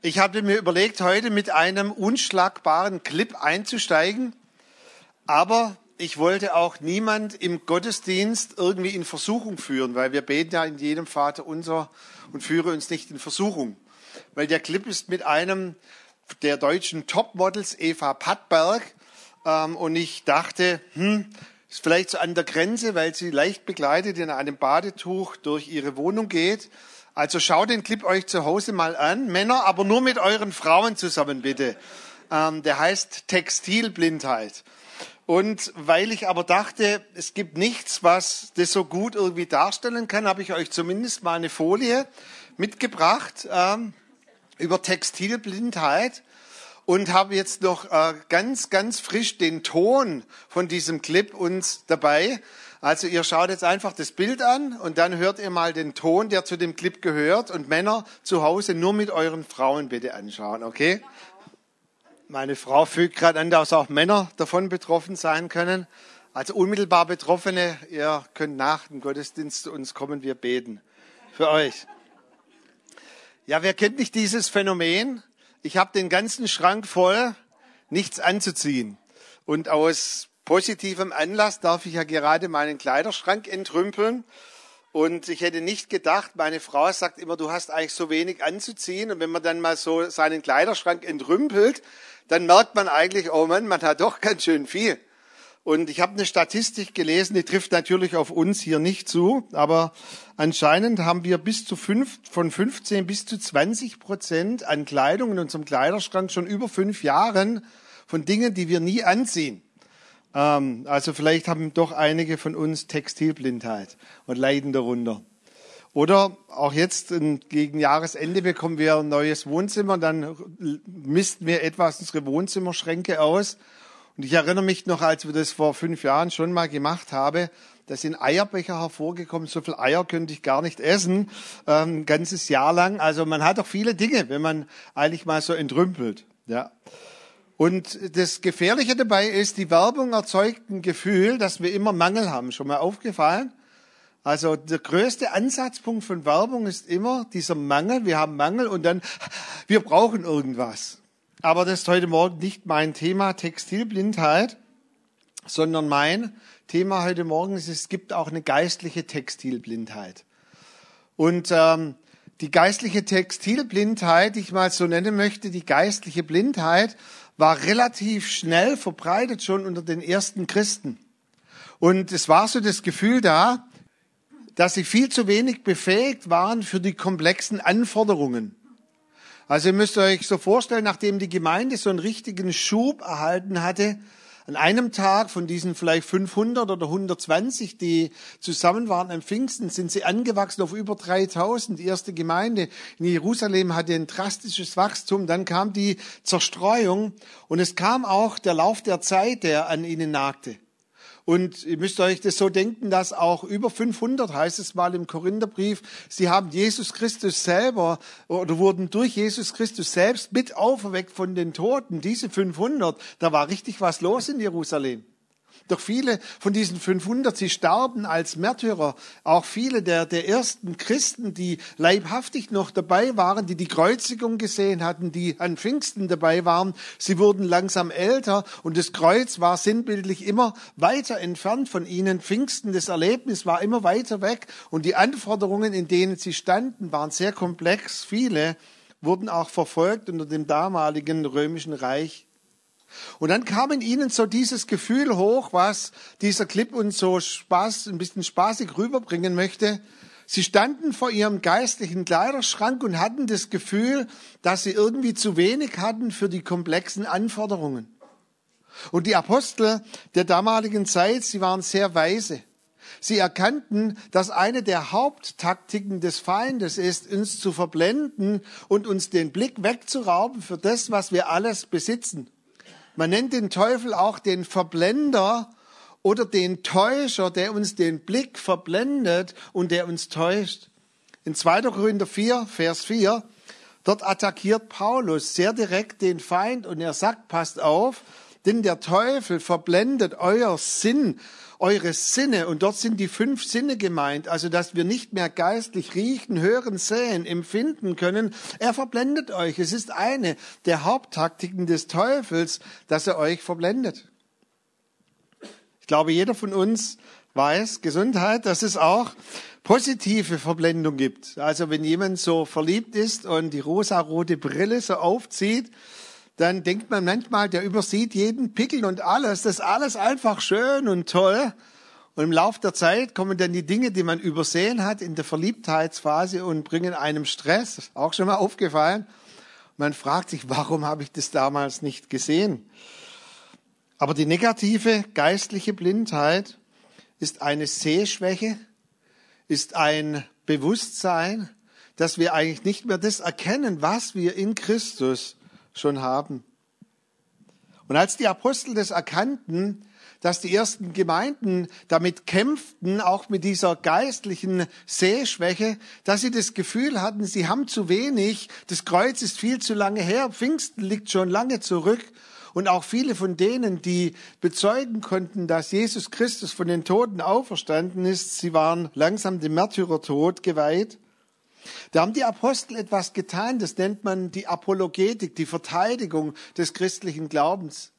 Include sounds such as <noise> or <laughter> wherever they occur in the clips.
Ich habe mir überlegt, heute mit einem unschlagbaren Clip einzusteigen, aber ich wollte auch niemand im Gottesdienst irgendwie in Versuchung führen, weil wir beten ja in jedem Vater unser und führe uns nicht in Versuchung. Weil der Clip ist mit einem der deutschen Topmodels, Eva Pattberg, ähm, und ich dachte, hm, ist vielleicht so an der Grenze, weil sie leicht begleitet in einem Badetuch durch ihre Wohnung geht also schaut den Clip euch zu Hause mal an. Männer, aber nur mit euren Frauen zusammen, bitte. Ähm, der heißt Textilblindheit. Und weil ich aber dachte, es gibt nichts, was das so gut irgendwie darstellen kann, habe ich euch zumindest mal eine Folie mitgebracht ähm, über Textilblindheit und habe jetzt noch äh, ganz, ganz frisch den Ton von diesem Clip uns dabei. Also ihr schaut jetzt einfach das Bild an und dann hört ihr mal den Ton, der zu dem Clip gehört. Und Männer zu Hause nur mit euren Frauen bitte anschauen, okay? Meine Frau fügt gerade an, dass auch Männer davon betroffen sein können. Also unmittelbar Betroffene, ihr könnt nach dem Gottesdienst zu uns kommen, wir beten für euch. Ja, wer kennt nicht dieses Phänomen? Ich habe den ganzen Schrank voll, nichts anzuziehen. Und aus positivem Anlass darf ich ja gerade meinen Kleiderschrank entrümpeln. Und ich hätte nicht gedacht, meine Frau sagt immer, du hast eigentlich so wenig anzuziehen. Und wenn man dann mal so seinen Kleiderschrank entrümpelt, dann merkt man eigentlich, oh Mann, man hat doch ganz schön viel. Und ich habe eine Statistik gelesen, die trifft natürlich auf uns hier nicht zu, aber anscheinend haben wir bis zu fünf, von 15 bis zu 20 Prozent an Kleidung in unserem Kleiderschrank schon über fünf Jahren von Dingen, die wir nie anziehen. Ähm, also vielleicht haben doch einige von uns Textilblindheit und leiden darunter. Oder auch jetzt gegen Jahresende bekommen wir ein neues Wohnzimmer, dann missten wir etwas unsere Wohnzimmerschränke aus. Und ich erinnere mich noch, als wir das vor fünf Jahren schon mal gemacht haben, da sind Eierbecher hervorgekommen. So viel Eier könnte ich gar nicht essen, ähm, ganzes Jahr lang. Also man hat doch viele Dinge, wenn man eigentlich mal so entrümpelt. Ja. Und das Gefährliche dabei ist, die Werbung erzeugt ein Gefühl, dass wir immer Mangel haben. Schon mal aufgefallen? Also der größte Ansatzpunkt von Werbung ist immer dieser Mangel. Wir haben Mangel und dann, <laughs> wir brauchen irgendwas. Aber das ist heute Morgen nicht mein Thema Textilblindheit, sondern mein Thema heute Morgen ist, es gibt auch eine geistliche Textilblindheit. Und ähm, die geistliche Textilblindheit, die ich mal so nennen möchte, die geistliche Blindheit, war relativ schnell verbreitet schon unter den ersten Christen. Und es war so das Gefühl da, dass sie viel zu wenig befähigt waren für die komplexen Anforderungen. Also ihr müsst euch so vorstellen, nachdem die Gemeinde so einen richtigen Schub erhalten hatte, an einem Tag von diesen vielleicht 500 oder 120, die zusammen waren am Pfingsten, sind sie angewachsen auf über 3000. Die erste Gemeinde in Jerusalem hatte ein drastisches Wachstum. Dann kam die Zerstreuung und es kam auch der Lauf der Zeit, der an ihnen nagte. Und ihr müsst euch das so denken, dass auch über 500, heißt es mal im Korintherbrief, sie haben Jesus Christus selber oder wurden durch Jesus Christus selbst mit auferweckt von den Toten. Diese 500, da war richtig was los in Jerusalem. Doch viele von diesen 500, sie starben als Märtyrer. Auch viele der, der ersten Christen, die leibhaftig noch dabei waren, die die Kreuzigung gesehen hatten, die an Pfingsten dabei waren, sie wurden langsam älter und das Kreuz war sinnbildlich immer weiter entfernt von ihnen. Pfingsten, das Erlebnis war immer weiter weg und die Anforderungen, in denen sie standen, waren sehr komplex. Viele wurden auch verfolgt unter dem damaligen römischen Reich. Und dann kam in ihnen so dieses Gefühl hoch, was dieser Clip uns so Spaß, ein bisschen spaßig rüberbringen möchte. Sie standen vor ihrem geistlichen Kleiderschrank und hatten das Gefühl, dass sie irgendwie zu wenig hatten für die komplexen Anforderungen. Und die Apostel der damaligen Zeit, sie waren sehr weise. Sie erkannten, dass eine der Haupttaktiken des Feindes ist, uns zu verblenden und uns den Blick wegzurauben für das, was wir alles besitzen. Man nennt den Teufel auch den Verblender oder den Täuscher, der uns den Blick verblendet und der uns täuscht. In 2. Korinther 4, Vers 4, dort attackiert Paulus sehr direkt den Feind und er sagt, passt auf, Denn der Teufel verblendet euer Sinn, eure Sinne. Und dort sind die fünf Sinne gemeint. Also, dass wir nicht mehr geistlich riechen, hören, sehen, empfinden können. Er verblendet euch. Es ist eine der Haupttaktiken des Teufels, dass er euch verblendet. Ich glaube, jeder von uns weiß, Gesundheit, dass es auch positive Verblendung gibt. Also wenn jemand so verliebt ist und die rosarote Brille so aufzieht, dann denkt man manchmal, der übersieht jeden Pickel und alles. Das ist alles einfach schön und toll. Und im Laufe der Zeit kommen dann die Dinge, die man übersehen hat in der Verliebtheitsphase und bringen einem Stress. Auch schon mal aufgefallen. Man fragt sich, warum habe ich das damals nicht gesehen? Aber die negative geistliche Blindheit ist eine Sehschwäche, ist ein Bewusstsein, dass wir eigentlich nicht mehr das erkennen, was wir in Christus schon haben. Und als die Apostel das erkannten, dass die ersten Gemeinden damit kämpften, auch mit dieser geistlichen Sehschwäche, dass sie das Gefühl hatten, sie haben zu wenig, das Kreuz ist viel zu lange her, Pfingsten liegt schon lange zurück und auch viele von denen, die bezeugen konnten, dass Jesus Christus von den Toten auferstanden ist, sie waren langsam dem Märtyrertod geweiht. Da haben die Apostel etwas getan, das nennt man die Apologetik, die Verteidigung des christlichen Glaubens.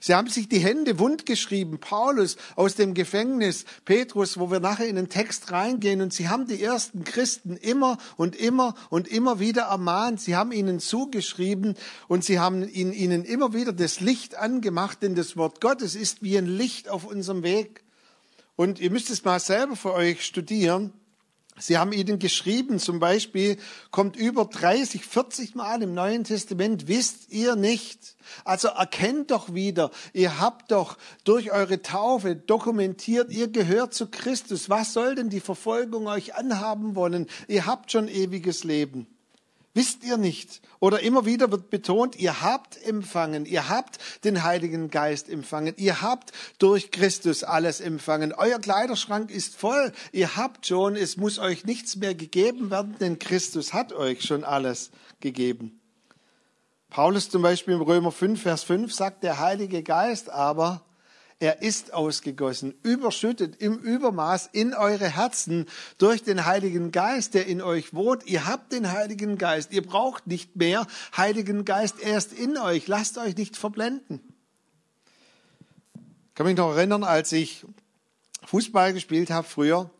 Sie haben sich die Hände wundgeschrieben, Paulus aus dem Gefängnis, Petrus, wo wir nachher in den Text reingehen, und sie haben die ersten Christen immer und immer und immer wieder ermahnt. Sie haben ihnen zugeschrieben und sie haben ihnen immer wieder das Licht angemacht, denn das Wort Gottes ist wie ein Licht auf unserem Weg. Und ihr müsst es mal selber für euch studieren. Sie haben ihnen geschrieben, zum Beispiel kommt über 30, 40 Mal im Neuen Testament, wisst ihr nicht. Also erkennt doch wieder, ihr habt doch durch eure Taufe dokumentiert, ihr gehört zu Christus. Was soll denn die Verfolgung euch anhaben wollen? Ihr habt schon ewiges Leben. Wisst ihr nicht? Oder immer wieder wird betont, ihr habt empfangen, ihr habt den Heiligen Geist empfangen, ihr habt durch Christus alles empfangen. Euer Kleiderschrank ist voll, ihr habt schon, es muss euch nichts mehr gegeben werden, denn Christus hat euch schon alles gegeben. Paulus zum Beispiel im Römer 5, Vers 5 sagt, der Heilige Geist aber er ist ausgegossen, überschüttet im Übermaß in eure Herzen durch den Heiligen Geist, der in euch wohnt. Ihr habt den Heiligen Geist. Ihr braucht nicht mehr Heiligen Geist. Er ist in euch. Lasst euch nicht verblenden. Ich kann mich noch erinnern, als ich Fußball gespielt habe früher,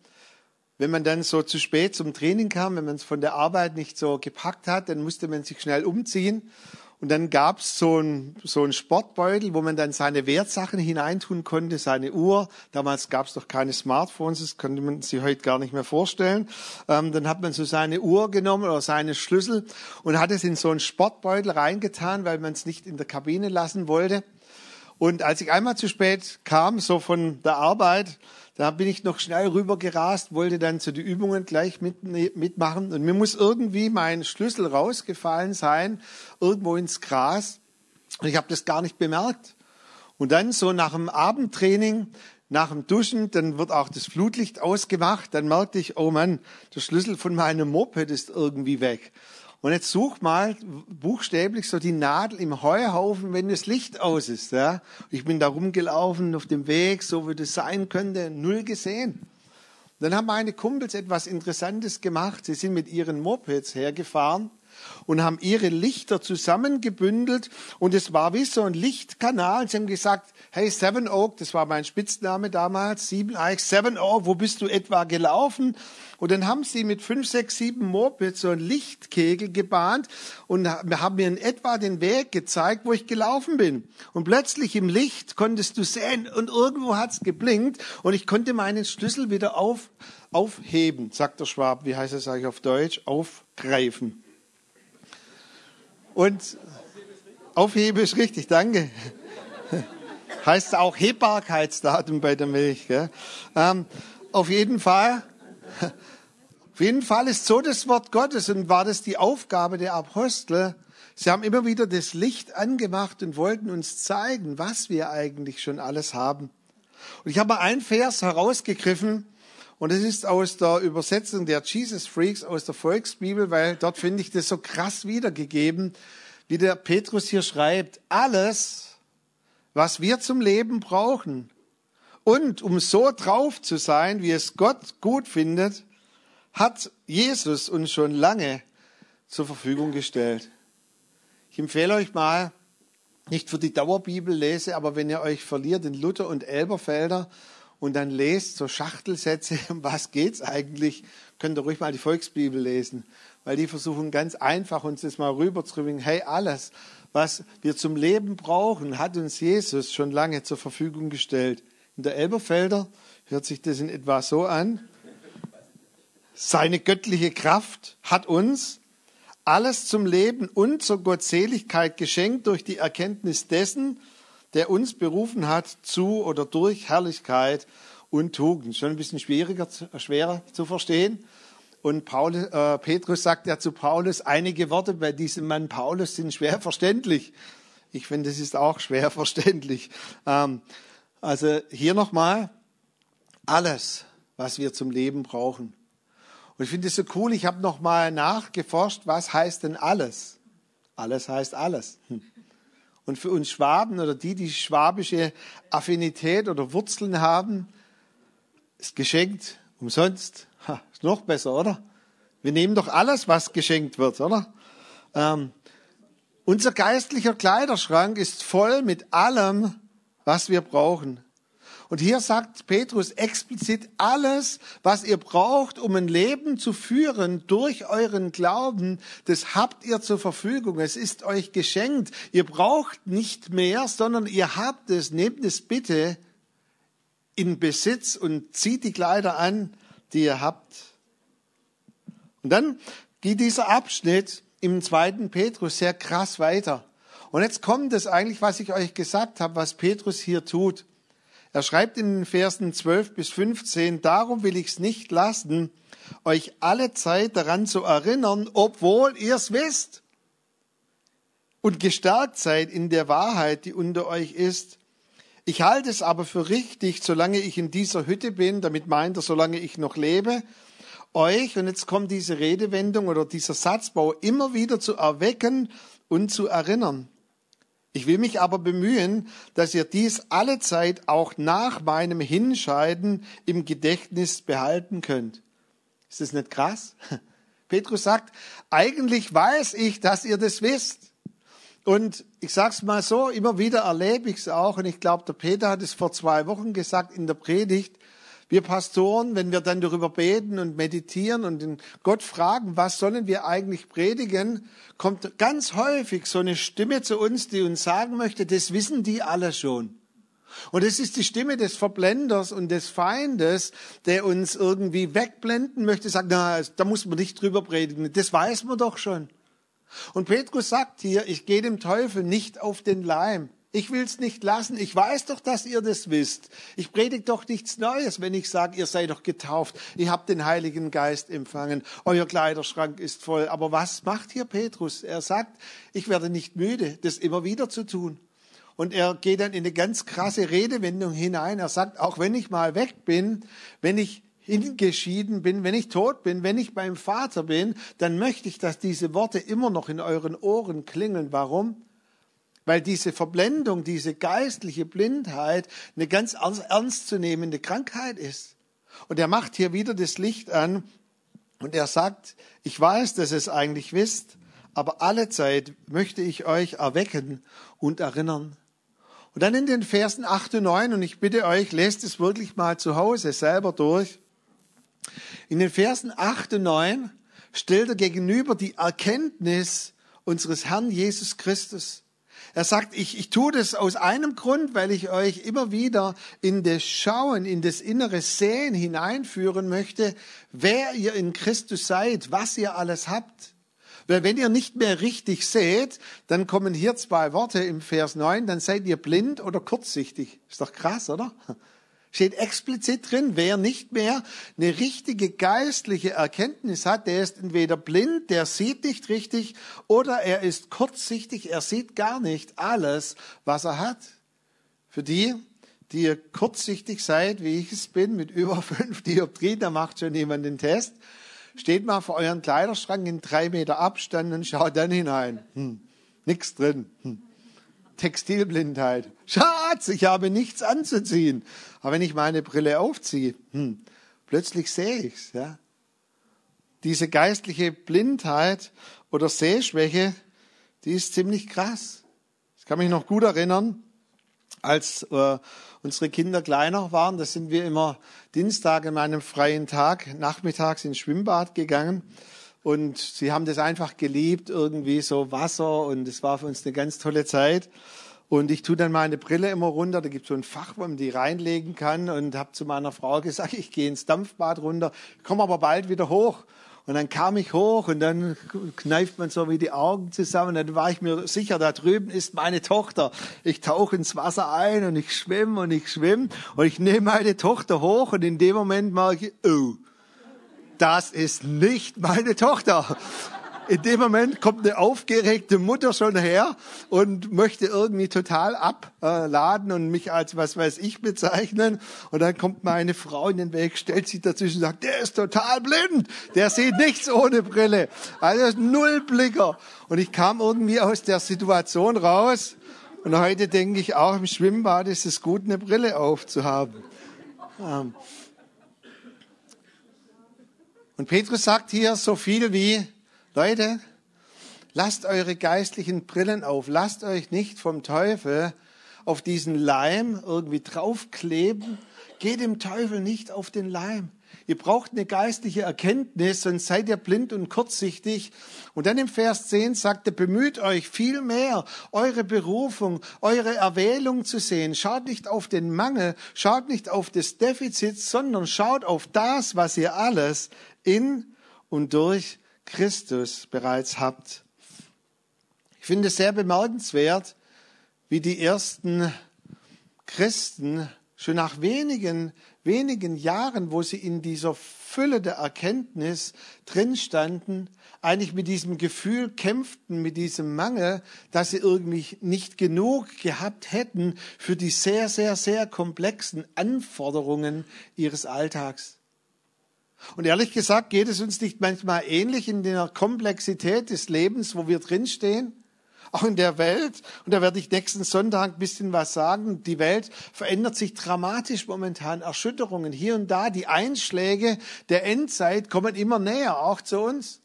wenn man dann so zu spät zum Training kam, wenn man es von der Arbeit nicht so gepackt hat, dann musste man sich schnell umziehen. Und dann gab's so ein so ein Sportbeutel, wo man dann seine Wertsachen hineintun konnte, seine Uhr. Damals gab's doch keine Smartphones, das könnte man sich heute gar nicht mehr vorstellen. Ähm, dann hat man so seine Uhr genommen oder seine Schlüssel und hat es in so einen Sportbeutel reingetan, weil man es nicht in der Kabine lassen wollte. Und als ich einmal zu spät kam, so von der Arbeit, da bin ich noch schnell rüber gerast, wollte dann zu den Übungen gleich mit, mitmachen. Und mir muss irgendwie mein Schlüssel rausgefallen sein, irgendwo ins Gras. Und ich habe das gar nicht bemerkt. Und dann so nach dem Abendtraining, nach dem Duschen, dann wird auch das Flutlicht ausgemacht. Dann merkte ich, oh Mann, der Schlüssel von meinem Moped ist irgendwie weg. Und jetzt such mal buchstäblich so die Nadel im Heuhaufen, wenn das Licht aus ist. Ja? Ich bin da rumgelaufen auf dem Weg, so wie das sein könnte, null gesehen. Dann haben meine Kumpels etwas Interessantes gemacht. Sie sind mit ihren Mopeds hergefahren und haben ihre Lichter zusammengebündelt und es war wie so ein Lichtkanal. Sie haben gesagt, hey Seven Oak, das war mein Spitzname damals, Sieben Eich, Seven Oak, wo bist du etwa gelaufen? Und dann haben sie mit fünf, sechs, sieben Mopeds so einen Lichtkegel gebahnt und haben mir in etwa den Weg gezeigt, wo ich gelaufen bin. Und plötzlich im Licht konntest du sehen und irgendwo hat's geblinkt und ich konnte meinen Schlüssel wieder auf, aufheben, sagt der Schwab. Wie heißt es eigentlich auf Deutsch? Aufgreifen. Und aufheben ist richtig, danke. heißt auch Hebbarkeitsdatum bei der Milch. Gell? Ähm, auf jeden Fall auf jeden Fall ist so das Wort Gottes und war das die Aufgabe der Apostel. Sie haben immer wieder das Licht angemacht und wollten uns zeigen, was wir eigentlich schon alles haben. Und ich habe mal einen Vers herausgegriffen und es ist aus der Übersetzung der Jesus Freaks aus der Volksbibel, weil dort finde ich das so krass wiedergegeben, wie der Petrus hier schreibt, alles, was wir zum Leben brauchen. Und um so drauf zu sein, wie es Gott gut findet, hat Jesus uns schon lange zur Verfügung gestellt. Ich empfehle euch mal, nicht für die Dauerbibel lese, aber wenn ihr euch verliert in Luther und Elberfelder und dann lest so Schachtelsätze, <laughs> um was geht's eigentlich, könnt ihr ruhig mal die Volksbibel lesen, weil die versuchen ganz einfach uns das mal rüberzubringen. Hey, alles, was wir zum Leben brauchen, hat uns Jesus schon lange zur Verfügung gestellt. In der Elberfelder hört sich das in etwa so an. Seine göttliche Kraft hat uns alles zum Leben und zur Gottseligkeit geschenkt durch die Erkenntnis dessen, der uns berufen hat zu oder durch Herrlichkeit und Tugend. Schon ein bisschen schwieriger, schwerer zu verstehen. Und Paulus, äh, Petrus sagt ja zu Paulus, einige Worte bei diesem Mann Paulus sind schwer verständlich. Ich finde, es ist auch schwer <laughs> verständlich. Ähm, also hier nochmal, alles, was wir zum Leben brauchen. Und ich finde es so cool, ich habe nochmal nachgeforscht, was heißt denn alles? Alles heißt alles. Hm. Und für uns Schwaben oder die, die schwabische Affinität oder Wurzeln haben, ist geschenkt, umsonst. Ha, ist noch besser, oder? Wir nehmen doch alles, was geschenkt wird, oder? Ähm, unser geistlicher Kleiderschrank ist voll mit allem, was wir brauchen. Und hier sagt Petrus explizit alles, was ihr braucht, um ein Leben zu führen durch euren Glauben, das habt ihr zur Verfügung. Es ist euch geschenkt. Ihr braucht nicht mehr, sondern ihr habt es. Nehmt es bitte in Besitz und zieht die Kleider an, die ihr habt. Und dann geht dieser Abschnitt im zweiten Petrus sehr krass weiter. Und jetzt kommt es eigentlich, was ich euch gesagt habe, was Petrus hier tut. Er schreibt in den Versen 12 bis 15, darum will ich es nicht lassen, euch alle Zeit daran zu erinnern, obwohl ihr es wisst und gestärkt seid in der Wahrheit, die unter euch ist. Ich halte es aber für richtig, solange ich in dieser Hütte bin, damit meint er, solange ich noch lebe, euch, und jetzt kommt diese Redewendung oder dieser Satzbau, immer wieder zu erwecken und zu erinnern. Ich will mich aber bemühen, dass ihr dies alle Zeit auch nach meinem Hinscheiden im Gedächtnis behalten könnt. Ist das nicht krass? <laughs> Petrus sagt, eigentlich weiß ich, dass ihr das wisst. Und ich sag's mal so, immer wieder erlebe ich es auch. Und ich glaube, der Peter hat es vor zwei Wochen gesagt in der Predigt. Wir Pastoren, wenn wir dann darüber beten und meditieren und den Gott fragen, was sollen wir eigentlich predigen, kommt ganz häufig so eine Stimme zu uns, die uns sagen möchte, das wissen die alle schon. Und es ist die Stimme des Verblenders und des Feindes, der uns irgendwie wegblenden möchte, sagt, na, da muss man nicht drüber predigen, das weiß man doch schon. Und Petrus sagt hier, ich gehe dem Teufel nicht auf den Leim. Ich will es nicht lassen. Ich weiß doch, dass ihr das wisst. Ich predige doch nichts Neues, wenn ich sage, ihr seid doch getauft. Ihr habt den Heiligen Geist empfangen. Euer Kleiderschrank ist voll. Aber was macht hier Petrus? Er sagt, ich werde nicht müde, das immer wieder zu tun. Und er geht dann in eine ganz krasse Redewendung hinein. Er sagt, auch wenn ich mal weg bin, wenn ich hingeschieden bin, wenn ich tot bin, wenn ich beim Vater bin, dann möchte ich, dass diese Worte immer noch in euren Ohren klingen. Warum? Weil diese Verblendung, diese geistliche Blindheit eine ganz ernstzunehmende Krankheit ist. Und er macht hier wieder das Licht an und er sagt, ich weiß, dass ihr es eigentlich wisst, aber alle Zeit möchte ich euch erwecken und erinnern. Und dann in den Versen 8 und 9, und ich bitte euch, lest es wirklich mal zu Hause selber durch. In den Versen 8 und 9 stellt er gegenüber die Erkenntnis unseres Herrn Jesus Christus er sagt, ich, ich tue das aus einem Grund, weil ich euch immer wieder in das Schauen, in das innere Sehen hineinführen möchte, wer ihr in Christus seid, was ihr alles habt. Weil wenn ihr nicht mehr richtig seht, dann kommen hier zwei Worte im Vers 9, dann seid ihr blind oder kurzsichtig. Ist doch krass, oder? Steht explizit drin, wer nicht mehr eine richtige geistliche Erkenntnis hat, der ist entweder blind, der sieht nicht richtig, oder er ist kurzsichtig, er sieht gar nicht alles, was er hat. Für die, die ihr kurzsichtig seid, wie ich es bin, mit über <laughs> fünf Dioptrien, da macht schon jemand den Test, steht mal vor euren Kleiderschrank in drei Meter Abstand und schaut dann hinein. Hm, nix drin. Hm. Textilblindheit. Schatz, ich habe nichts anzuziehen. Aber wenn ich meine Brille aufziehe, hm, plötzlich sehe ich's, ja. Diese geistliche Blindheit oder Sehschwäche, die ist ziemlich krass. Ich kann mich noch gut erinnern, als äh, unsere Kinder kleiner waren, da sind wir immer Dienstag in meinem freien Tag nachmittags ins Schwimmbad gegangen und sie haben das einfach geliebt, irgendwie so Wasser und es war für uns eine ganz tolle Zeit. Und ich tue dann meine Brille immer runter, da gibt es so ein Fach, wo man die reinlegen kann und habe zu meiner Frau gesagt, <laughs> ich gehe ins Dampfbad runter, komme aber bald wieder hoch. Und dann kam ich hoch und dann kneift man so wie die Augen zusammen. Dann war ich mir sicher, da drüben ist meine Tochter. Ich tauche ins Wasser ein und ich schwimme und ich schwimme und ich nehme meine Tochter hoch und in dem Moment merke ich, oh, das ist nicht meine Tochter. In dem Moment kommt eine aufgeregte Mutter schon her und möchte irgendwie total abladen und mich als was weiß ich bezeichnen. Und dann kommt meine Frau in den Weg, stellt sich dazwischen und sagt, der ist total blind. Der sieht nichts ohne Brille. Also Nullblicker. Und ich kam irgendwie aus der Situation raus. Und heute denke ich auch im Schwimmbad ist es gut, eine Brille aufzuhaben. Und Petrus sagt hier so viel wie, Leute, lasst eure geistlichen Brillen auf, lasst euch nicht vom Teufel auf diesen Leim irgendwie draufkleben. Geht dem Teufel nicht auf den Leim. Ihr braucht eine geistliche Erkenntnis, sonst seid ihr blind und kurzsichtig. Und dann im Vers 10 sagt er, bemüht euch viel mehr, eure Berufung, eure Erwählung zu sehen. Schaut nicht auf den Mangel, schaut nicht auf das Defizit, sondern schaut auf das, was ihr alles in und durch Christus bereits habt. Ich finde es sehr bemerkenswert, wie die ersten Christen schon nach wenigen, wenigen Jahren, wo sie in dieser Fülle der Erkenntnis drinstanden, eigentlich mit diesem Gefühl kämpften, mit diesem Mangel, dass sie irgendwie nicht genug gehabt hätten für die sehr, sehr, sehr komplexen Anforderungen ihres Alltags. Und ehrlich gesagt geht es uns nicht manchmal ähnlich in der Komplexität des Lebens, wo wir drinstehen, auch in der Welt. Und da werde ich nächsten Sonntag ein bisschen was sagen. Die Welt verändert sich dramatisch momentan. Erschütterungen hier und da. Die Einschläge der Endzeit kommen immer näher, auch zu uns.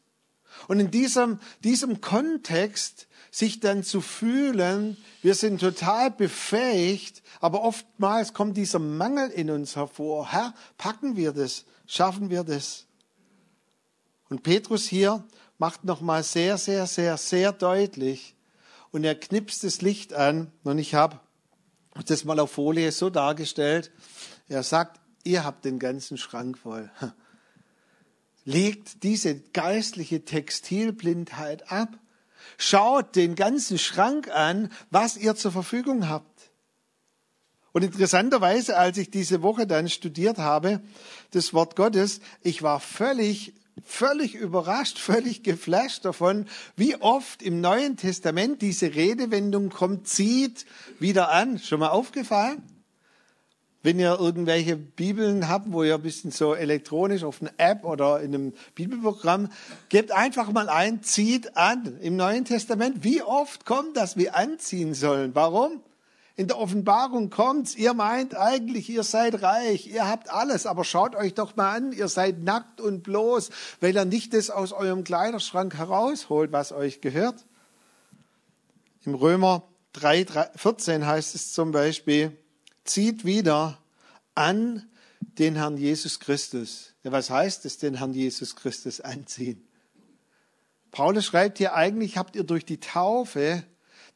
Und in diesem, diesem Kontext sich dann zu fühlen, wir sind total befähigt, aber oftmals kommt dieser Mangel in uns hervor. Herr, packen wir das? Schaffen wir das? Und Petrus hier macht nochmal sehr, sehr, sehr, sehr deutlich und er knipst das Licht an und ich habe das mal auf Folie so dargestellt. Er sagt, ihr habt den ganzen Schrank voll. <laughs> Legt diese geistliche Textilblindheit ab Schaut den ganzen Schrank an, was ihr zur Verfügung habt. Und interessanterweise, als ich diese Woche dann studiert habe, das Wort Gottes, ich war völlig, völlig überrascht, <laughs> völlig geflasht davon, wie oft im Neuen Testament diese Redewendung kommt, zieht wieder an. Schon mal aufgefallen? Wenn ihr irgendwelche Bibeln habt, wo ihr ein bisschen so elektronisch auf einer App oder in einem Bibelprogramm, gebt einfach mal ein, zieht an. Im Neuen Testament, wie oft kommt das, wir anziehen sollen? Warum? In der Offenbarung kommt's, ihr meint eigentlich, ihr seid reich, ihr habt alles, aber schaut euch doch mal an, ihr seid nackt und bloß, weil ihr nicht das aus eurem Kleiderschrank herausholt, was euch gehört. Im Römer 3, 3 14 heißt es zum Beispiel, zieht wieder an den Herrn Jesus Christus. Ja, was heißt es, den Herrn Jesus Christus anziehen? Paulus schreibt hier, eigentlich habt ihr durch die Taufe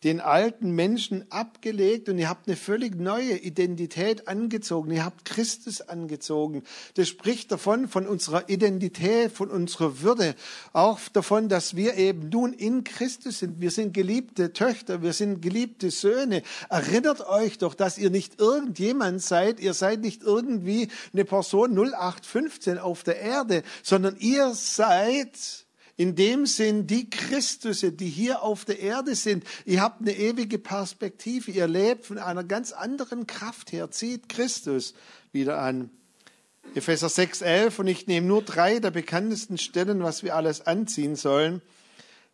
den alten Menschen abgelegt und ihr habt eine völlig neue Identität angezogen. Ihr habt Christus angezogen. Das spricht davon, von unserer Identität, von unserer Würde, auch davon, dass wir eben nun in Christus sind. Wir sind geliebte Töchter, wir sind geliebte Söhne. Erinnert euch doch, dass ihr nicht irgendjemand seid, ihr seid nicht irgendwie eine Person 0815 auf der Erde, sondern ihr seid in dem Sinn die Christusse, die hier auf der Erde sind. Ihr habt eine ewige Perspektive. Ihr lebt von einer ganz anderen Kraft her. Zieht Christus wieder an. Epheser 6,11 und ich nehme nur drei der bekanntesten Stellen, was wir alles anziehen sollen.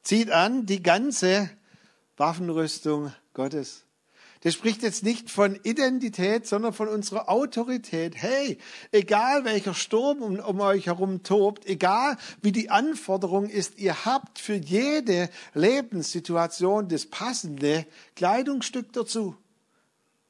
Zieht an die ganze Waffenrüstung Gottes. Der spricht jetzt nicht von Identität, sondern von unserer Autorität. Hey, egal welcher Sturm um, um, euch herum tobt, egal wie die Anforderung ist, ihr habt für jede Lebenssituation das passende Kleidungsstück dazu.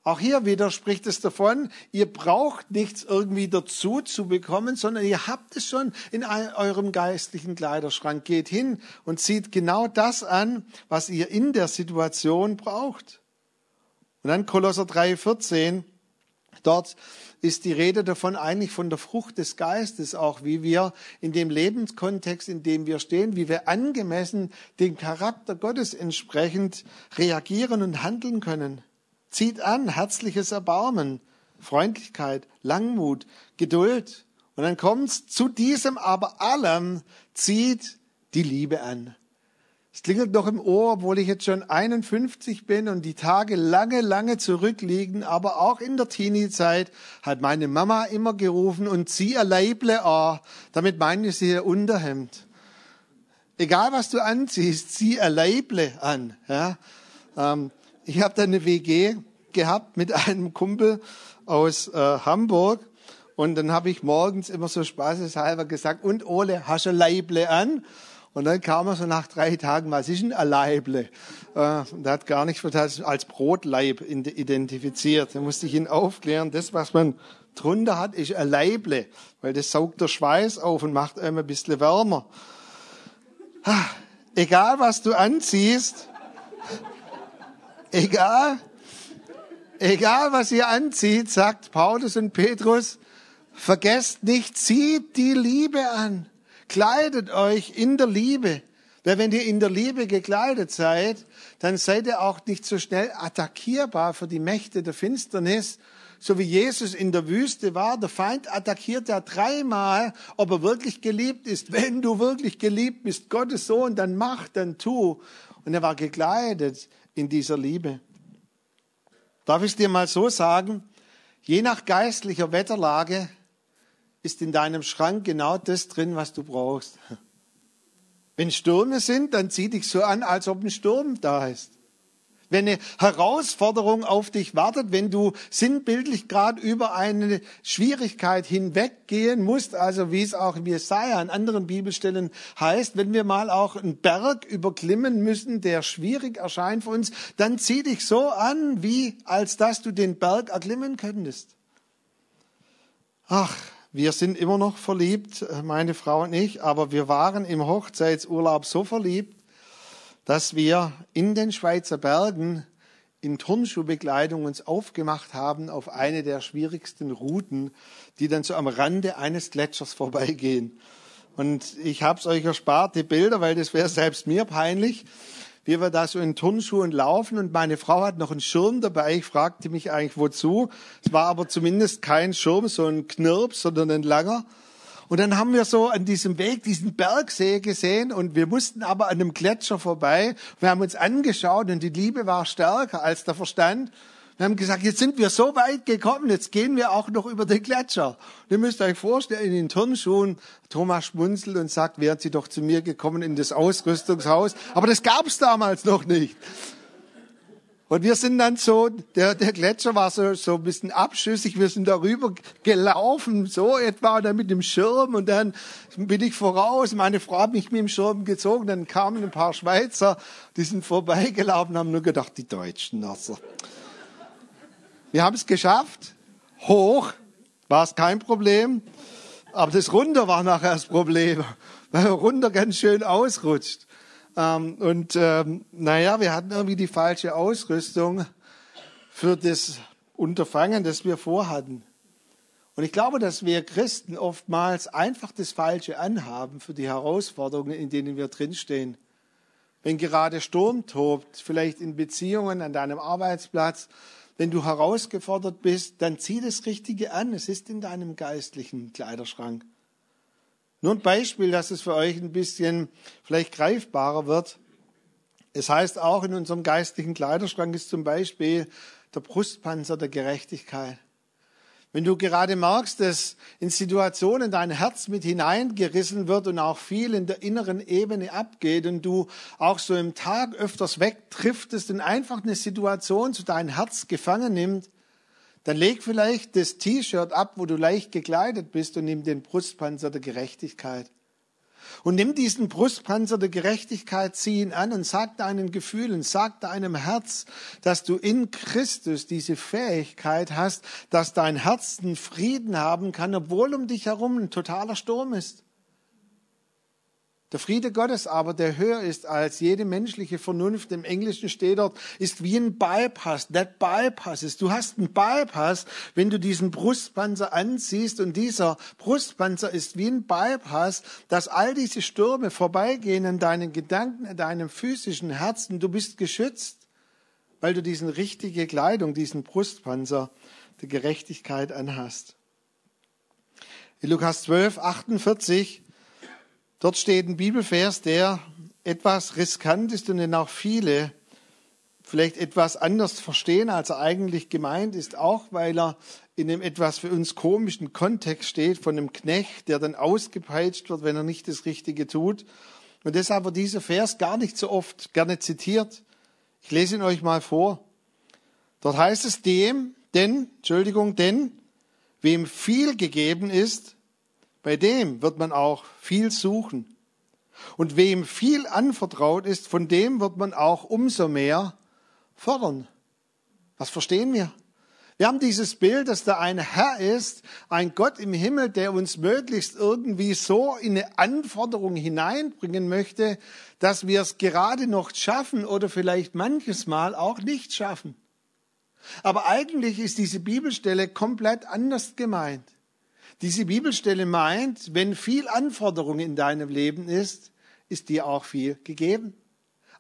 Auch hier wieder spricht es davon, ihr braucht nichts irgendwie dazu zu bekommen, sondern ihr habt es schon in eurem geistlichen Kleiderschrank. Geht hin und zieht genau das an, was ihr in der Situation braucht. Und dann Kolosser 3,14, dort ist die Rede davon eigentlich von der Frucht des Geistes, auch wie wir in dem Lebenskontext, in dem wir stehen, wie wir angemessen dem Charakter Gottes entsprechend reagieren und handeln können. Zieht an herzliches Erbarmen, Freundlichkeit, Langmut, Geduld. Und dann kommt's zu diesem aber allem zieht die Liebe an. Es klingelt noch im Ohr, obwohl ich jetzt schon 51 bin und die Tage lange, lange zurückliegen, aber auch in der Teenie-Zeit hat meine Mama immer gerufen und zieh ihr Leible an. Damit meine sie ihr Unterhemd. Egal was du anziehst, zieh ihr Leible an. Ja? Ähm, ich habe da eine WG gehabt mit einem Kumpel aus äh, Hamburg. Und dann habe ich morgens immer so spaßeshalber gesagt, und Ole, hast du Leible an? Und dann kam er so nach drei Tagen, was ist denn ein Leible? Äh, und er hat gar nicht als Brotleib identifiziert. Da musste ich ihn aufklären, das, was man drunter hat, ist ein Leible, weil das saugt der Schweiß auf und macht einem ein bisschen wärmer. Egal, was du anziehst, Egal, egal was ihr anzieht, sagt Paulus und Petrus, vergesst nicht, zieht die Liebe an. Kleidet euch in der Liebe. Weil wenn ihr in der Liebe gekleidet seid, dann seid ihr auch nicht so schnell attackierbar für die Mächte der Finsternis, so wie Jesus in der Wüste war. Der Feind attackiert ja dreimal, ob er wirklich geliebt ist. Wenn du wirklich geliebt bist, Gottes Sohn, dann mach, dann tu. Und er war gekleidet in dieser Liebe. Darf ich dir mal so sagen, je nach geistlicher Wetterlage ist in deinem Schrank genau das drin, was du brauchst. Wenn Stürme sind, dann zieh dich so an, als ob ein Sturm da ist wenn eine Herausforderung auf dich wartet, wenn du sinnbildlich gerade über eine Schwierigkeit hinweggehen musst, also wie es auch in Jesaja an anderen Bibelstellen heißt, wenn wir mal auch einen Berg überklimmen müssen, der schwierig erscheint für uns, dann zieh dich so an, wie als dass du den Berg erklimmen könntest. Ach, wir sind immer noch verliebt, meine Frau und ich, aber wir waren im Hochzeitsurlaub so verliebt, dass wir in den Schweizer Bergen in Turnschuhbekleidung uns aufgemacht haben auf eine der schwierigsten Routen, die dann so am Rande eines Gletschers vorbeigehen. Und ich habe es euch erspart, die Bilder, weil das wäre selbst mir peinlich, wie wir da so in Turnschuhen laufen und meine Frau hat noch einen Schirm dabei. Ich fragte mich eigentlich, wozu. Es war aber zumindest kein Schirm, so ein Knirps, sondern ein langer. Und dann haben wir so an diesem Weg diesen Bergsee gesehen und wir mussten aber an einem Gletscher vorbei. Wir haben uns angeschaut und die Liebe war stärker als der Verstand. Wir haben gesagt, jetzt sind wir so weit gekommen, jetzt gehen wir auch noch über den Gletscher. Und ihr müsst euch vorstellen, in den Turnschuhen, Thomas schmunzelt und sagt, wären Sie doch zu mir gekommen in das Ausrüstungshaus. Aber das gab es damals noch nicht. Und wir sind dann so, der, der Gletscher war so, so ein bisschen abschüssig, wir sind darüber gelaufen, so etwa, dann mit dem Schirm und dann bin ich voraus, meine Frau hat mich mit dem Schirm gezogen, dann kamen ein paar Schweizer, die sind vorbeigelaufen, haben nur gedacht, die Deutschen, also. Wir haben es geschafft, hoch war es kein Problem, aber das runter war nachher das Problem, <laughs> weil er runter ganz schön ausrutscht. Ähm, und ähm, naja, wir hatten irgendwie die falsche Ausrüstung für das Unterfangen, das wir vorhatten. Und ich glaube, dass wir Christen oftmals einfach das Falsche anhaben für die Herausforderungen, in denen wir drinstehen. Wenn gerade Sturm tobt, vielleicht in Beziehungen an deinem Arbeitsplatz, wenn du herausgefordert bist, dann zieh das Richtige an. Es ist in deinem geistlichen Kleiderschrank. Nur ein Beispiel, dass es für euch ein bisschen vielleicht greifbarer wird. Es heißt auch in unserem geistlichen Kleiderschrank ist zum Beispiel der Brustpanzer der Gerechtigkeit. Wenn du gerade merkst, dass in Situationen dein Herz mit hineingerissen wird und auch viel in der inneren Ebene abgeht und du auch so im Tag öfters wegtriftest und einfach eine Situation zu deinem Herz gefangen nimmt, dann leg vielleicht das T-Shirt ab, wo du leicht gekleidet bist und nimm den Brustpanzer der Gerechtigkeit. Und nimm diesen Brustpanzer der Gerechtigkeit, zieh ihn an und sag deinen Gefühlen, sag deinem Herz, dass du in Christus diese Fähigkeit hast, dass dein Herz einen Frieden haben kann, obwohl um dich herum ein totaler Sturm ist. Der Friede Gottes aber, der höher ist als jede menschliche Vernunft, im Englischen steht dort, ist wie ein Bypass. That bypasses. Du hast einen Bypass, wenn du diesen Brustpanzer anziehst und dieser Brustpanzer ist wie ein Bypass, dass all diese Stürme vorbeigehen an deinen Gedanken, an deinem physischen Herzen. Du bist geschützt, weil du diesen richtige Kleidung, diesen Brustpanzer der Gerechtigkeit anhast. In Lukas 12, 48 Dort steht ein Bibelvers, der etwas riskant ist und den auch viele vielleicht etwas anders verstehen, als er eigentlich gemeint ist, auch weil er in einem etwas für uns komischen Kontext steht von einem Knecht, der dann ausgepeitscht wird, wenn er nicht das Richtige tut. Und deshalb wird dieser Vers gar nicht so oft gerne zitiert. Ich lese ihn euch mal vor. Dort heißt es dem, denn, Entschuldigung, denn, wem viel gegeben ist, bei dem wird man auch viel suchen. Und wem viel anvertraut ist, von dem wird man auch umso mehr fordern. Was verstehen wir? Wir haben dieses Bild, dass da ein Herr ist, ein Gott im Himmel, der uns möglichst irgendwie so in eine Anforderung hineinbringen möchte, dass wir es gerade noch schaffen oder vielleicht manches Mal auch nicht schaffen. Aber eigentlich ist diese Bibelstelle komplett anders gemeint. Diese Bibelstelle meint, wenn viel Anforderung in deinem Leben ist, ist dir auch viel gegeben.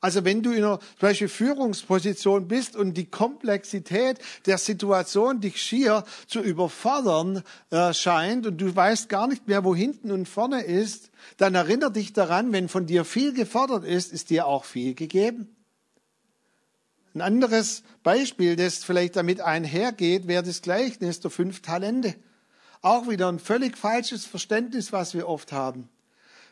Also wenn du in einer zum Beispiel Führungsposition bist und die Komplexität der Situation dich schier zu überfordern äh, scheint und du weißt gar nicht mehr, wo hinten und vorne ist, dann erinnere dich daran, wenn von dir viel gefordert ist, ist dir auch viel gegeben. Ein anderes Beispiel, das vielleicht damit einhergeht, wäre das Gleichnis der fünf Talente. Auch wieder ein völlig falsches Verständnis, was wir oft haben.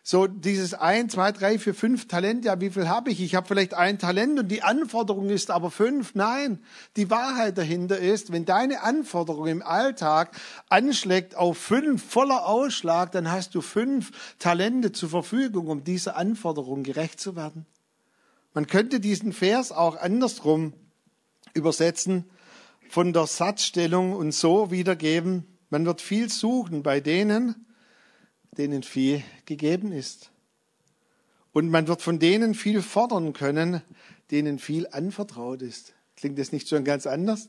So dieses ein, zwei, drei, vier, fünf Talent, ja, wie viel habe ich? Ich habe vielleicht ein Talent und die Anforderung ist aber fünf. Nein, die Wahrheit dahinter ist, wenn deine Anforderung im Alltag anschlägt auf fünf voller Ausschlag, dann hast du fünf Talente zur Verfügung, um dieser Anforderung gerecht zu werden. Man könnte diesen Vers auch andersrum übersetzen, von der Satzstellung und so wiedergeben, man wird viel suchen bei denen, denen viel gegeben ist. Und man wird von denen viel fordern können, denen viel anvertraut ist. Klingt das nicht schon ganz anders?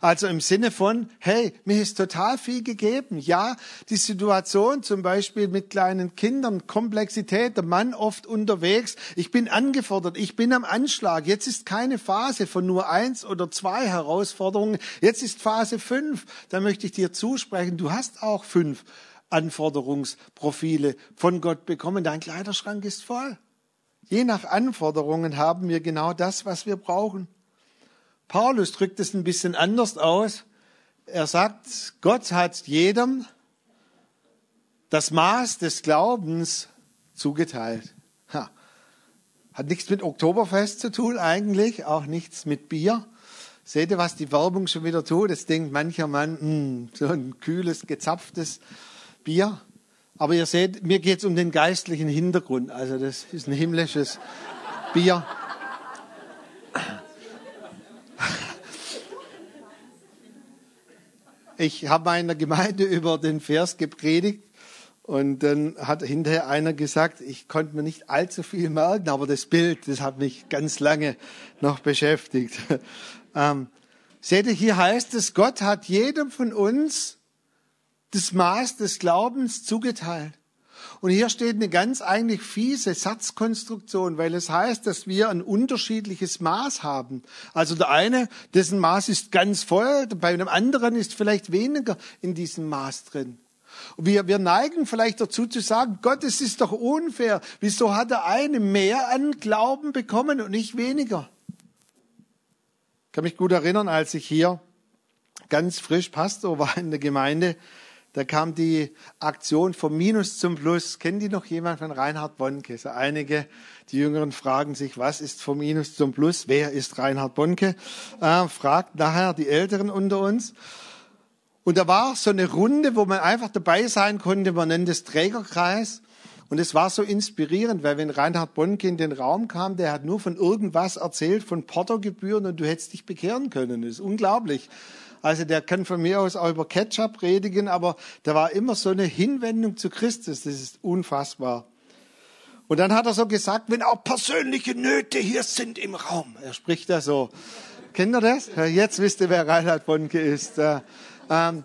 Also im Sinne von, hey, mir ist total viel gegeben. Ja, die Situation zum Beispiel mit kleinen Kindern, Komplexität, der Mann oft unterwegs. Ich bin angefordert, ich bin am Anschlag. Jetzt ist keine Phase von nur eins oder zwei Herausforderungen. Jetzt ist Phase fünf. Da möchte ich dir zusprechen, du hast auch fünf Anforderungsprofile von Gott bekommen. Dein Kleiderschrank ist voll. Je nach Anforderungen haben wir genau das, was wir brauchen. Paulus drückt es ein bisschen anders aus. Er sagt, Gott hat jedem das Maß des Glaubens zugeteilt. Ha. Hat nichts mit Oktoberfest zu tun eigentlich, auch nichts mit Bier. Seht ihr, was die Werbung schon wieder tut? Es denkt mancher Mann, mh, hm, so ein kühles, gezapftes Bier. Aber ihr seht, mir geht es um den geistlichen Hintergrund. Also das ist ein himmlisches Bier. Ich habe meiner Gemeinde <laughs> über den Vers gepredigt und dann hat hinterher einer gesagt, ich konnte mir nicht allzu viel merken, aber das Bild, das hat mich ganz lange noch beschäftigt. <laughs> Ähm, seht ihr, hier heißt es, Gott hat jedem von uns das Maß des Glaubens zugeteilt. Und hier steht eine ganz eigentlich fiese Satzkonstruktion, weil es heißt, dass wir ein unterschiedliches Maß haben. Also der eine, dessen Maß ist ganz voll, bei einem anderen ist vielleicht weniger in diesem Maß drin. Wir, wir neigen vielleicht dazu zu sagen, Gott, es ist doch unfair. Wieso hat der eine mehr an Glauben bekommen und ich weniger? Ich kann mich gut erinnern, als ich hier ganz frisch Pastor war in der Gemeinde, da kam die Aktion vom Minus zum Plus. Kennen die noch jemand von Reinhard Bonke? So einige, die Jüngeren fragen sich, was ist vom Minus zum Plus? Wer ist Reinhard Bonke? Äh, fragt nachher die Älteren unter uns. Und da war so eine Runde, wo man einfach dabei sein konnte. Man nennt es Trägerkreis. Und es war so inspirierend, weil wenn Reinhard Bonke in den Raum kam, der hat nur von irgendwas erzählt, von Portogebühren und du hättest dich bekehren können. Das ist unglaublich. Also der kann von mir aus auch über Ketchup predigen, aber da war immer so eine Hinwendung zu Christus. Das ist unfassbar. Und dann hat er so gesagt, wenn auch persönliche Nöte hier sind im Raum. Er spricht da so. Kennt ihr das? Jetzt wisst ihr, wer Reinhard Bonke ist. Ähm,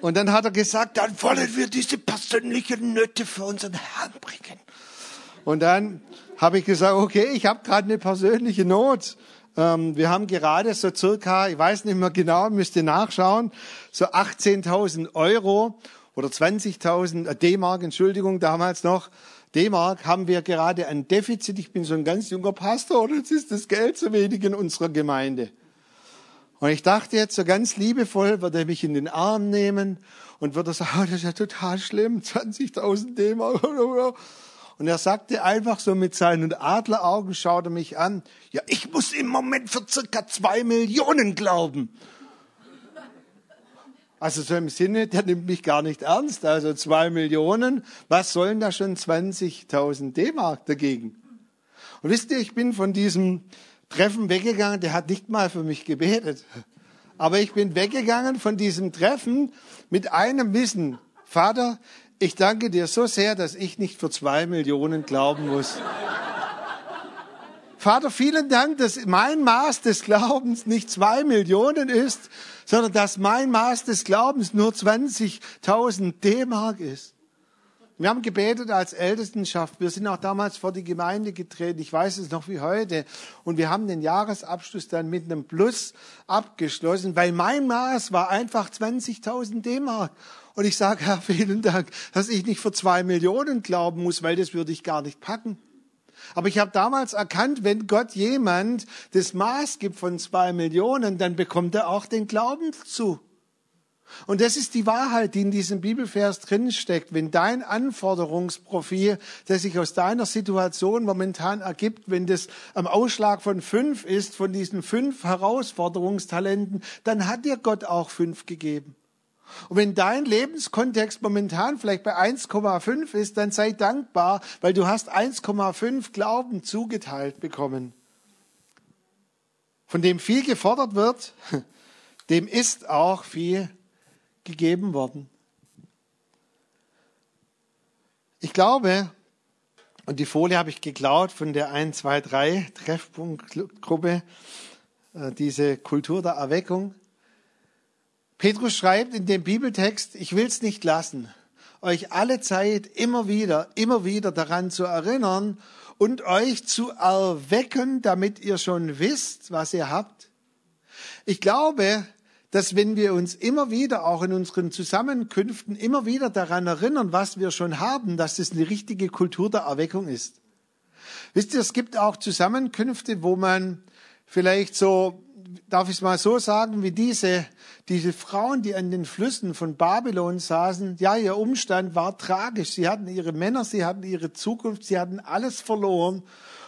und dann hat er gesagt, dann wollen wir diese persönlichen Nöte für unseren Herrn bringen. Und dann habe ich gesagt, okay, ich habe gerade eine persönliche Not. Ähm, wir haben gerade so circa, ich weiß nicht mehr genau, müsst ihr nachschauen, so 18.000 Euro oder 20.000 äh, D-Mark, Entschuldigung, damals noch, D-Mark haben wir gerade ein Defizit. Ich bin so ein ganz junger Pastor und jetzt ist das Geld zu wenig in unserer Gemeinde. Und ich dachte jetzt so ganz liebevoll, wird er mich in den Arm nehmen und wird er sagen, <laughs> oh, das ist ja total schlimm, 20.000 D-Mark. <laughs> Und er sagte einfach so mit seinen Adleraugen, schaut er mich an, ja, ich muss im Moment für circa zwei Millionen glauben. Also so im Sinne, der nimmt mich gar nicht ernst. Also zwei Millionen, was sollen da schon 20.000 D-Mark dagegen? Und wisst ihr, ich bin von diesem Treffen weggegangen, der hat nicht mal für mich gebetet. Aber ich bin weggegangen von diesem Treffen mit einem Wissen. Vater, ich danke dir so sehr, dass ich nicht für zwei Millionen glauben muss. Vater, vielen Dank, dass mein Maß des Glaubens nicht zwei Millionen ist, sondern dass mein Maß des Glaubens nur 20.000 D-Mark ist. Wir haben gebetet als Ältestenschaft. Wir sind auch damals vor die Gemeinde getreten. Ich weiß es noch wie heute. Und wir haben den Jahresabschluss dann mit einem Plus abgeschlossen, weil mein Maß war einfach 20.000 D-Mark. Und ich sage, Herr, vielen Dank, dass ich nicht für zwei Millionen glauben muss, weil das würde ich gar nicht packen. Aber ich habe damals erkannt, wenn Gott jemand das Maß gibt von zwei Millionen, dann bekommt er auch den Glauben zu. Und das ist die Wahrheit, die in diesem Bibelvers drin steckt. Wenn dein Anforderungsprofil, das sich aus deiner Situation momentan ergibt, wenn das am Ausschlag von fünf ist, von diesen fünf Herausforderungstalenten, dann hat dir Gott auch fünf gegeben. Und wenn dein Lebenskontext momentan vielleicht bei 1,5 ist, dann sei dankbar, weil du hast 1,5 Glauben zugeteilt bekommen. Von dem viel gefordert wird, <laughs> dem ist auch viel gegeben worden. Ich glaube, und die Folie habe ich geklaut von der 1, 2, 3 Treffpunktgruppe, äh, diese Kultur der Erweckung. Petrus schreibt in dem Bibeltext, ich will es nicht lassen, euch alle Zeit immer wieder, immer wieder daran zu erinnern und euch zu erwecken, damit ihr schon wisst, was ihr habt. Ich glaube, dass wenn wir uns immer wieder, auch in unseren Zusammenkünften, immer wieder daran erinnern, was wir schon haben, dass das eine richtige Kultur der Erweckung ist. Wisst ihr, es gibt auch Zusammenkünfte, wo man vielleicht so darf ich es mal so sagen, wie diese, diese Frauen, die an den Flüssen von Babylon saßen, ja, ihr Umstand war tragisch. Sie hatten ihre Männer, sie hatten ihre Zukunft, sie hatten alles verloren.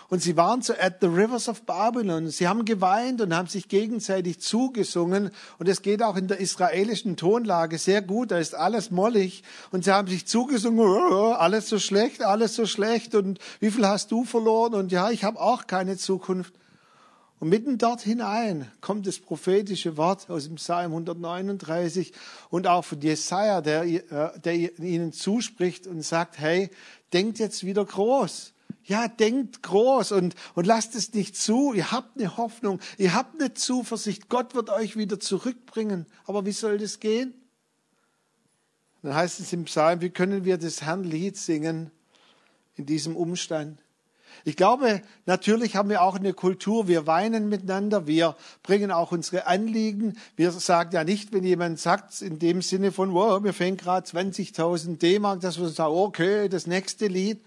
Und sie waren so at the rivers of Babylon. Sie haben geweint und haben sich gegenseitig zugesungen. Und es geht auch in der israelischen Tonlage sehr gut. Da ist alles mollig. Und sie haben sich zugesungen, oh, alles so schlecht, alles so schlecht. Und wie viel hast du verloren? Und ja, ich habe auch keine Zukunft. Und mitten dort hinein kommt das prophetische Wort aus dem Psalm 139 und auch von Jesaja, der, äh, der ihnen zuspricht und sagt, hey, denkt jetzt wieder groß. Ja, denkt groß und, und lasst es nicht zu. Ihr habt eine Hoffnung, ihr habt eine Zuversicht. Gott wird euch wieder zurückbringen. Aber wie soll das gehen? Dann heißt es im Psalm, wie können wir das Herrn Lied singen in diesem Umstand? Ich glaube, natürlich haben wir auch eine Kultur, wir weinen miteinander, wir bringen auch unsere Anliegen. Wir sagen ja nicht, wenn jemand sagt, in dem Sinne von, wow, mir fängt gerade 20.000 D-Mark, dass wir sagen, okay, das nächste Lied.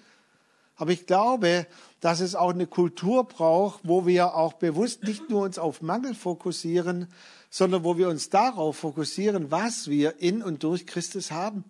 Aber ich glaube, dass es auch eine Kultur braucht, wo wir auch bewusst nicht nur uns auf Mangel fokussieren, sondern wo wir uns darauf fokussieren, was wir in und durch Christus haben.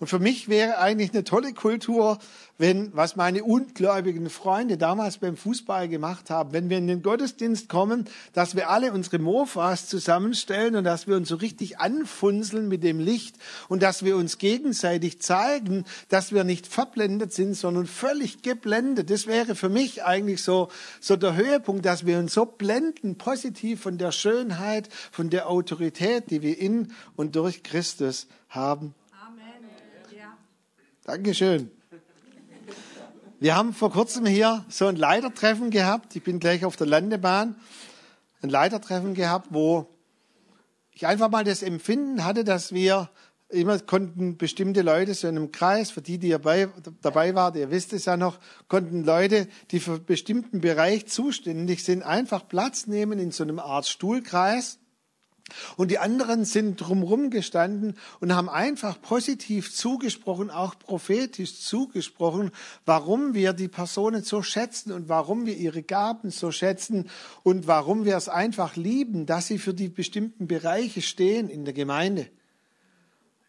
Und für mich wäre eigentlich eine tolle Kultur, wenn, was meine ungläubigen Freunde damals beim Fußball gemacht haben, wenn wir in den Gottesdienst kommen, dass wir alle unsere Mofas zusammenstellen und dass wir uns so richtig anfunzeln mit dem Licht und dass wir uns gegenseitig zeigen, dass wir nicht verblendet sind, sondern völlig geblendet. Das wäre für mich eigentlich so, so der Höhepunkt, dass wir uns so blenden, positiv von der Schönheit, von der Autorität, die wir in und durch Christus haben. Dankeschön. Wir haben vor kurzem hier so ein Leitertreffen gehabt. Ich bin gleich auf der Landebahn. Ein Leitertreffen gehabt, wo ich einfach mal das Empfinden hatte, dass wir immer konnten bestimmte Leute so in einem Kreis, für die, die dabei, dabei waren, ihr wisst es ja noch, konnten Leute, die für einen bestimmten Bereich zuständig sind, einfach Platz nehmen in so einem Art Stuhlkreis und die anderen sind drumherum gestanden und haben einfach positiv zugesprochen, auch prophetisch zugesprochen, warum wir die Personen so schätzen und warum wir ihre Gaben so schätzen und warum wir es einfach lieben, dass sie für die bestimmten Bereiche stehen in der Gemeinde.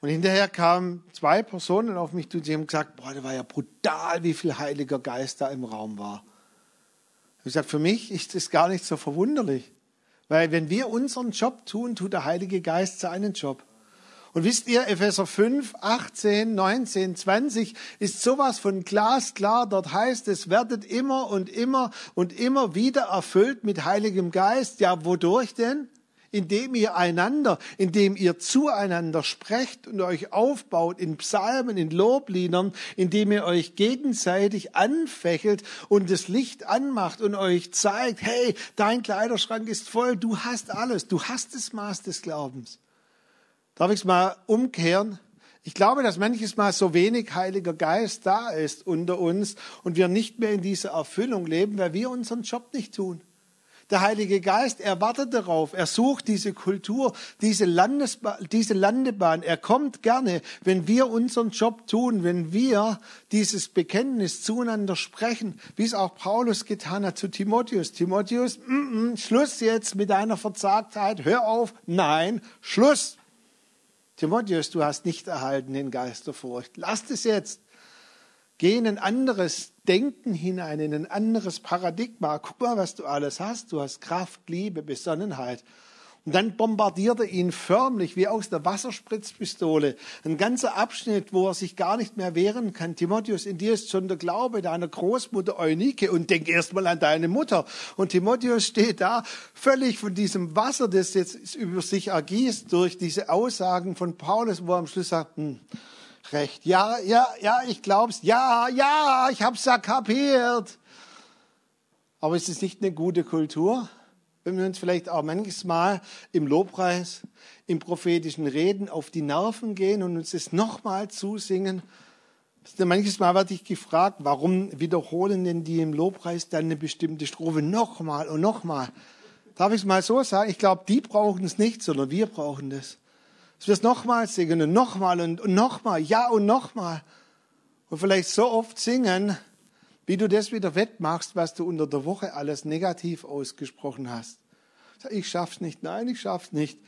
Und hinterher kamen zwei Personen auf mich zu, die haben gesagt, boah, das war ja brutal, wie viel Heiliger Geist da im Raum war. Ich habe gesagt, für mich ist das gar nicht so verwunderlich. Weil wenn wir unseren Job tun, tut der Heilige Geist seinen Job. Und wisst ihr, Epheser 5, 18, 19, 20 ist sowas von glasklar. Dort heißt es, werdet immer und immer und immer wieder erfüllt mit Heiligem Geist. Ja, wodurch denn? Indem ihr einander, indem ihr zueinander sprecht und euch aufbaut in Psalmen, in Lobliedern, indem ihr euch gegenseitig anfächelt und das Licht anmacht und euch zeigt, hey, dein Kleiderschrank ist voll, du hast alles, du hast das Maß des Glaubens. Darf ich es mal umkehren? Ich glaube, dass manches Mal so wenig Heiliger Geist da ist unter uns und wir nicht mehr in dieser Erfüllung leben, weil wir unseren Job nicht tun. Der Heilige Geist, er wartet darauf, er sucht diese Kultur, diese, Landesba diese Landebahn. Er kommt gerne, wenn wir unseren Job tun, wenn wir dieses Bekenntnis zueinander sprechen, wie es auch Paulus getan hat zu Timotheus. Timotheus, mm -mm, Schluss jetzt mit deiner Verzagtheit, hör auf, nein, Schluss. Timotheus, du hast nicht erhalten den Geist der Furcht. Lass es jetzt. Geh in ein anderes Denken hinein, in ein anderes Paradigma. Guck mal, was du alles hast. Du hast Kraft, Liebe, Besonnenheit. Und dann bombardiert er ihn förmlich wie aus der Wasserspritzpistole. Ein ganzer Abschnitt, wo er sich gar nicht mehr wehren kann. Timotheus, in dir ist schon der Glaube deiner Großmutter Eunike und denk erst mal an deine Mutter. Und Timotheus steht da völlig von diesem Wasser, das jetzt über sich ergießt durch diese Aussagen von Paulus, wo er am Schluss sagt, hm, recht. Ja, ja, ja, ich glaub's. Ja, ja, ich hab's ja kapiert. Aber ist es nicht eine gute Kultur? Wenn wir uns vielleicht auch manches Mal im Lobpreis, im prophetischen Reden auf die Nerven gehen und uns das nochmal zusingen. Manches Mal werde ich gefragt, warum wiederholen denn die im Lobpreis dann eine bestimmte Strophe nochmal und nochmal? Darf ich es mal so sagen? Ich glaube, die brauchen es nicht, sondern wir brauchen das. Dass wir es nochmal singen und nochmal und, und nochmal, ja und nochmal. Und vielleicht so oft singen, wie du das wieder wettmachst, was du unter der Woche alles negativ ausgesprochen hast. Ich schaff's nicht, nein, ich schaff's nicht.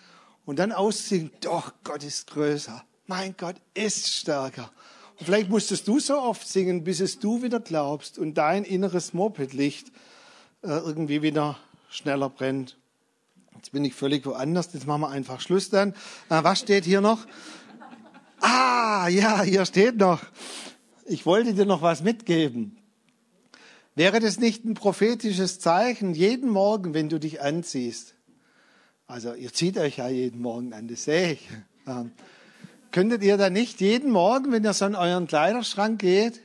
Und dann aussingen, doch, Gott ist größer. Mein Gott ist stärker. Und vielleicht musstest du so oft singen, bis es du wieder glaubst und dein inneres Mopedlicht äh, irgendwie wieder schneller brennt. Jetzt bin ich völlig woanders. Jetzt machen wir einfach Schluss dann. Äh, was steht hier noch? Ah, ja, hier steht noch. Ich wollte dir noch was mitgeben. Wäre das nicht ein prophetisches Zeichen, jeden Morgen, wenn du dich anziehst? Also, ihr zieht euch ja jeden Morgen an, das sehe ich. Ähm, könntet ihr da nicht jeden Morgen, wenn ihr so in euren Kleiderschrank geht,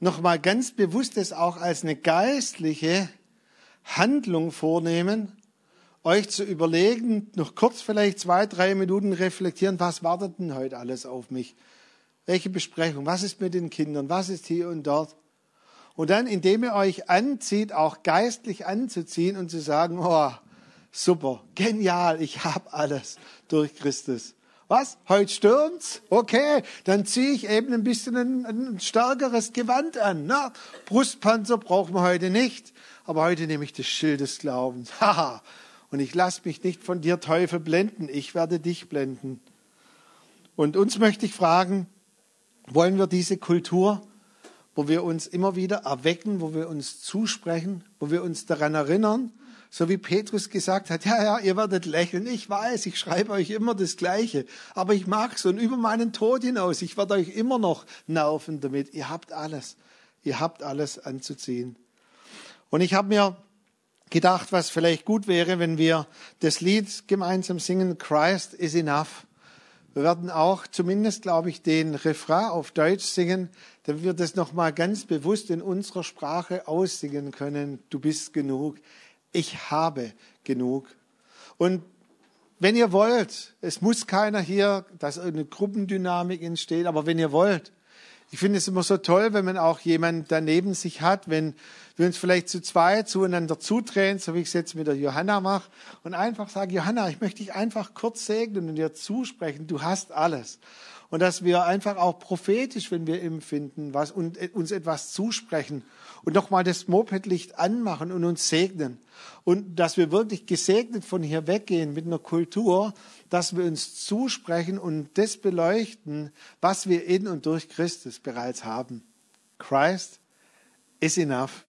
nochmal ganz bewusst das auch als eine geistliche Handlung vornehmen euch zu überlegen, noch kurz vielleicht zwei, drei Minuten reflektieren, was wartet denn heute alles auf mich? Welche Besprechung? Was ist mit den Kindern? Was ist hier und dort? Und dann, indem ihr euch anzieht, auch geistlich anzuziehen und zu sagen, oh, super, genial, ich habe alles durch Christus. was? Heute stürmt's? Okay, dann ziehe ich eben ein bisschen ein, ein stärkeres Gewand an. Na, Brustpanzer brauchen wir heute nicht, aber heute nehme ich das Schild des Glaubens. <laughs> Haha. Und ich lasse mich nicht von dir, Teufel, blenden. Ich werde dich blenden. Und uns möchte ich fragen, wollen wir diese Kultur, wo wir uns immer wieder erwecken, wo wir uns zusprechen, wo wir uns daran erinnern, so wie Petrus gesagt hat, ja, ja, ihr werdet lächeln, ich weiß, ich schreibe euch immer das Gleiche, aber ich mag's und über meinen Tod hinaus, ich werde euch immer noch nerven damit. Ihr habt alles, ihr habt alles anzuziehen. Und ich habe mir gedacht, was vielleicht gut wäre, wenn wir das Lied gemeinsam singen, Christ is enough. Wir werden auch zumindest, glaube ich, den Refrain auf Deutsch singen, damit wir das nochmal ganz bewusst in unserer Sprache aussingen können. Du bist genug. Ich habe genug. Und wenn ihr wollt, es muss keiner hier, dass eine Gruppendynamik entsteht, aber wenn ihr wollt, ich finde es immer so toll, wenn man auch jemand daneben sich hat, wenn wir uns vielleicht zu zweit zueinander zudrehen, so wie ich es jetzt mit der Johanna mache, und einfach sagen, Johanna, ich möchte dich einfach kurz segnen und dir zusprechen, du hast alles und dass wir einfach auch prophetisch, wenn wir empfinden, was und uns etwas zusprechen und nochmal das Mopedlicht anmachen und uns segnen und dass wir wirklich gesegnet von hier weggehen mit einer Kultur, dass wir uns zusprechen und das beleuchten, was wir in und durch Christus bereits haben. Christ is enough.